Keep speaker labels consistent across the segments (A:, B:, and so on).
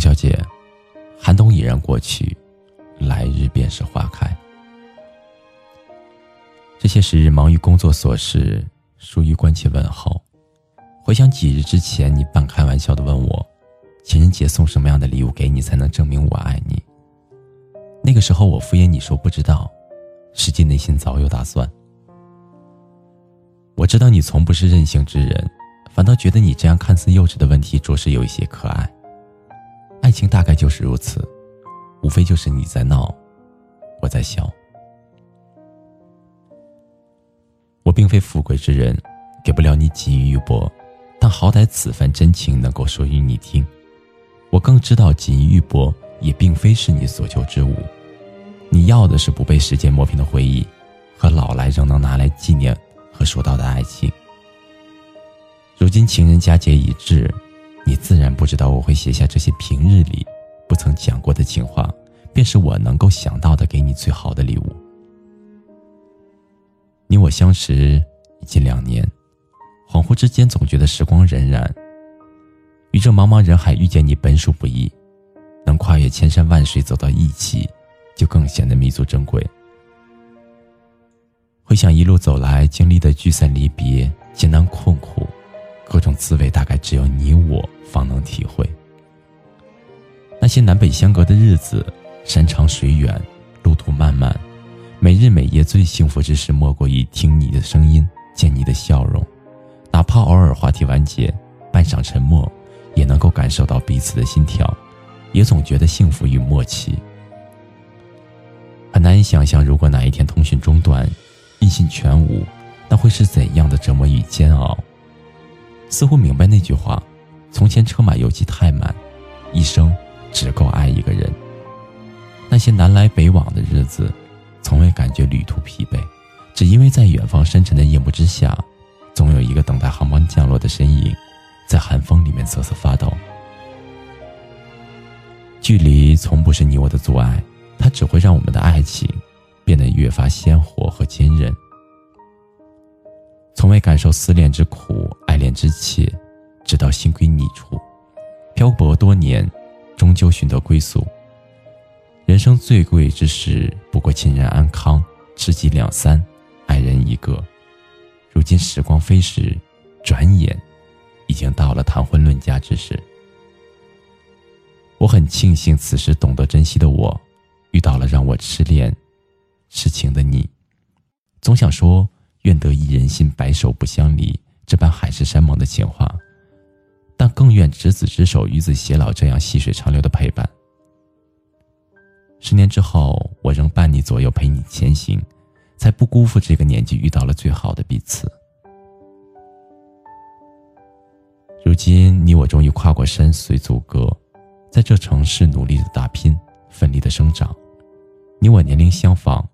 A: 小姐，寒冬已然过去，来日便是花开。这些时日忙于工作琐事，疏于关切问候。回想几日之前，你半开玩笑的问我，情人节送什么样的礼物给你才能证明我爱你？那个时候我敷衍你说不知道，实际内心早有打算。我知道你从不是任性之人，反倒觉得你这样看似幼稚的问题，着实有一些可爱。爱情大概就是如此，无非就是你在闹，我在笑。我并非富贵之人，给不了你锦衣玉帛，但好歹此番真情能够说与你听。我更知道锦衣玉帛也并非是你所求之物，你要的是不被时间磨平的回忆，和老来仍能拿来纪念。和说到的爱情，如今情人佳节已至，你自然不知道我会写下这些平日里不曾讲过的情话，便是我能够想到的给你最好的礼物。你我相识已近两年，恍惚之间总觉得时光荏苒。于这茫茫人海遇见你本属不易，能跨越千山万水走到一起，就更显得弥足珍贵。回想一路走来经历的聚散离别、艰难困苦，各种滋味大概只有你我方能体会。那些南北相隔的日子，山长水远，路途漫漫，每日每夜最幸福之事，莫过于听你的声音，见你的笑容，哪怕偶尔话题完结，半晌沉默，也能够感受到彼此的心跳，也总觉得幸福与默契。很难以想象，如果哪一天通讯中断。音信全无，那会是怎样的折磨与煎熬？似乎明白那句话：从前车马邮寄太满，一生只够爱一个人。那些南来北往的日子，从未感觉旅途疲惫，只因为在远方深沉的夜幕之下，总有一个等待航班降落的身影，在寒风里面瑟瑟发抖。距离从不是你我的阻碍，它只会让我们的爱情。变得越发鲜活和坚韧。从未感受思恋之苦，恋之切，直到心归你处，漂泊多年，终究寻得归宿。人生最贵之事，不过亲人安康，知己两三，爱人一个。如今时光飞逝，转眼，已经到了谈婚论嫁之时。我很庆幸，此时懂得珍惜的我，遇到了让我痴恋。痴情的你，总想说“愿得一人心，白首不相离”这般海誓山盟的情话，但更愿执子之手，与子偕老这样细水长流的陪伴。十年之后，我仍伴你左右，陪你前行，才不辜负这个年纪遇到了最好的彼此。如今，你我终于跨过山水阻隔，在这城市努力的打拼，奋力的生长。你我年龄相仿。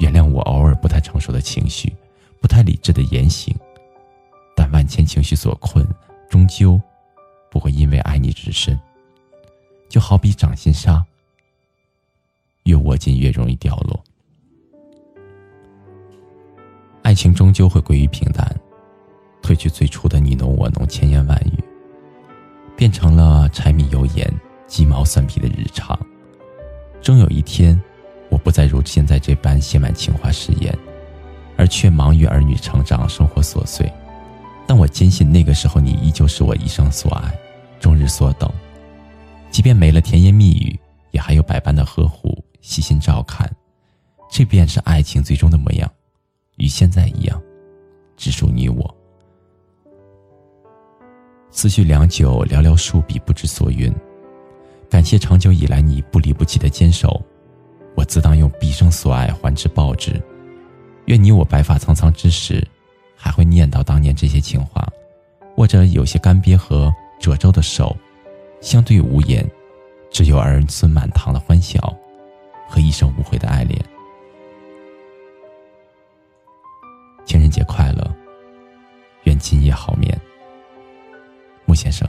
A: 原谅我偶尔不太成熟的情绪，不太理智的言行，万千情绪所困，终究不会因为爱你至深。就好比掌心沙，越握紧越容易掉落。爱情终究会归于平淡，褪去最初的你侬我侬、千言万语，变成了柴米油盐、鸡毛蒜皮的日常。终有一天。我不再如现在这般写满情话誓言，而却忙于儿女成长、生活琐碎。但我坚信那个时候你依旧是我一生所爱，终日所等。即便没了甜言蜜语，也还有百般的呵护、细心照看。这便是爱情最终的模样，与现在一样，只属你我。思绪良久，寥寥数笔不知所云。感谢长久以来你不离不弃的坚守。我自当用毕生所爱还之报之，愿你我白发苍苍之时，还会念叨当年这些情话，握着有些干瘪和褶皱的手，相对无言，只有儿孙满堂的欢笑，和一生无悔的爱恋。情人节快乐，愿今夜好眠，穆先生。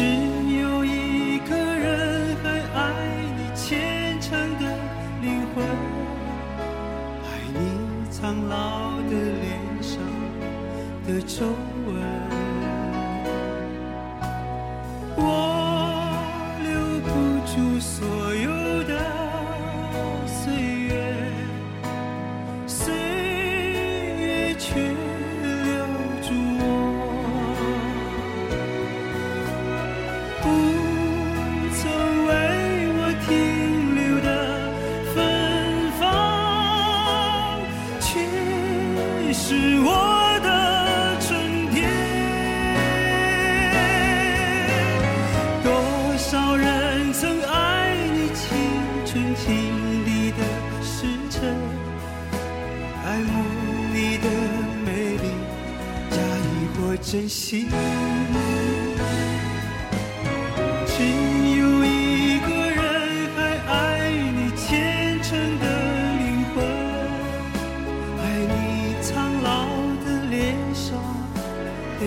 B: 只有一个人还爱你虔诚的灵魂，爱你苍老的脸上的皱纹。我留不住所有的岁月，是我的春天。多少人曾爱。纯情里的时辰，爱慕你的美丽，假意或真心。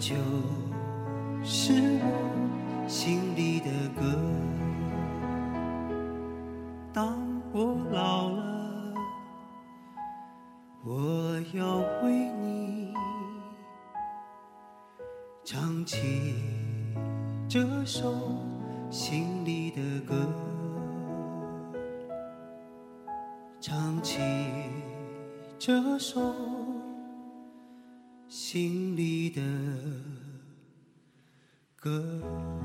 B: 就是我心里的歌。当我老了，我要为你唱起这首心里的歌，唱起这首心里的歌。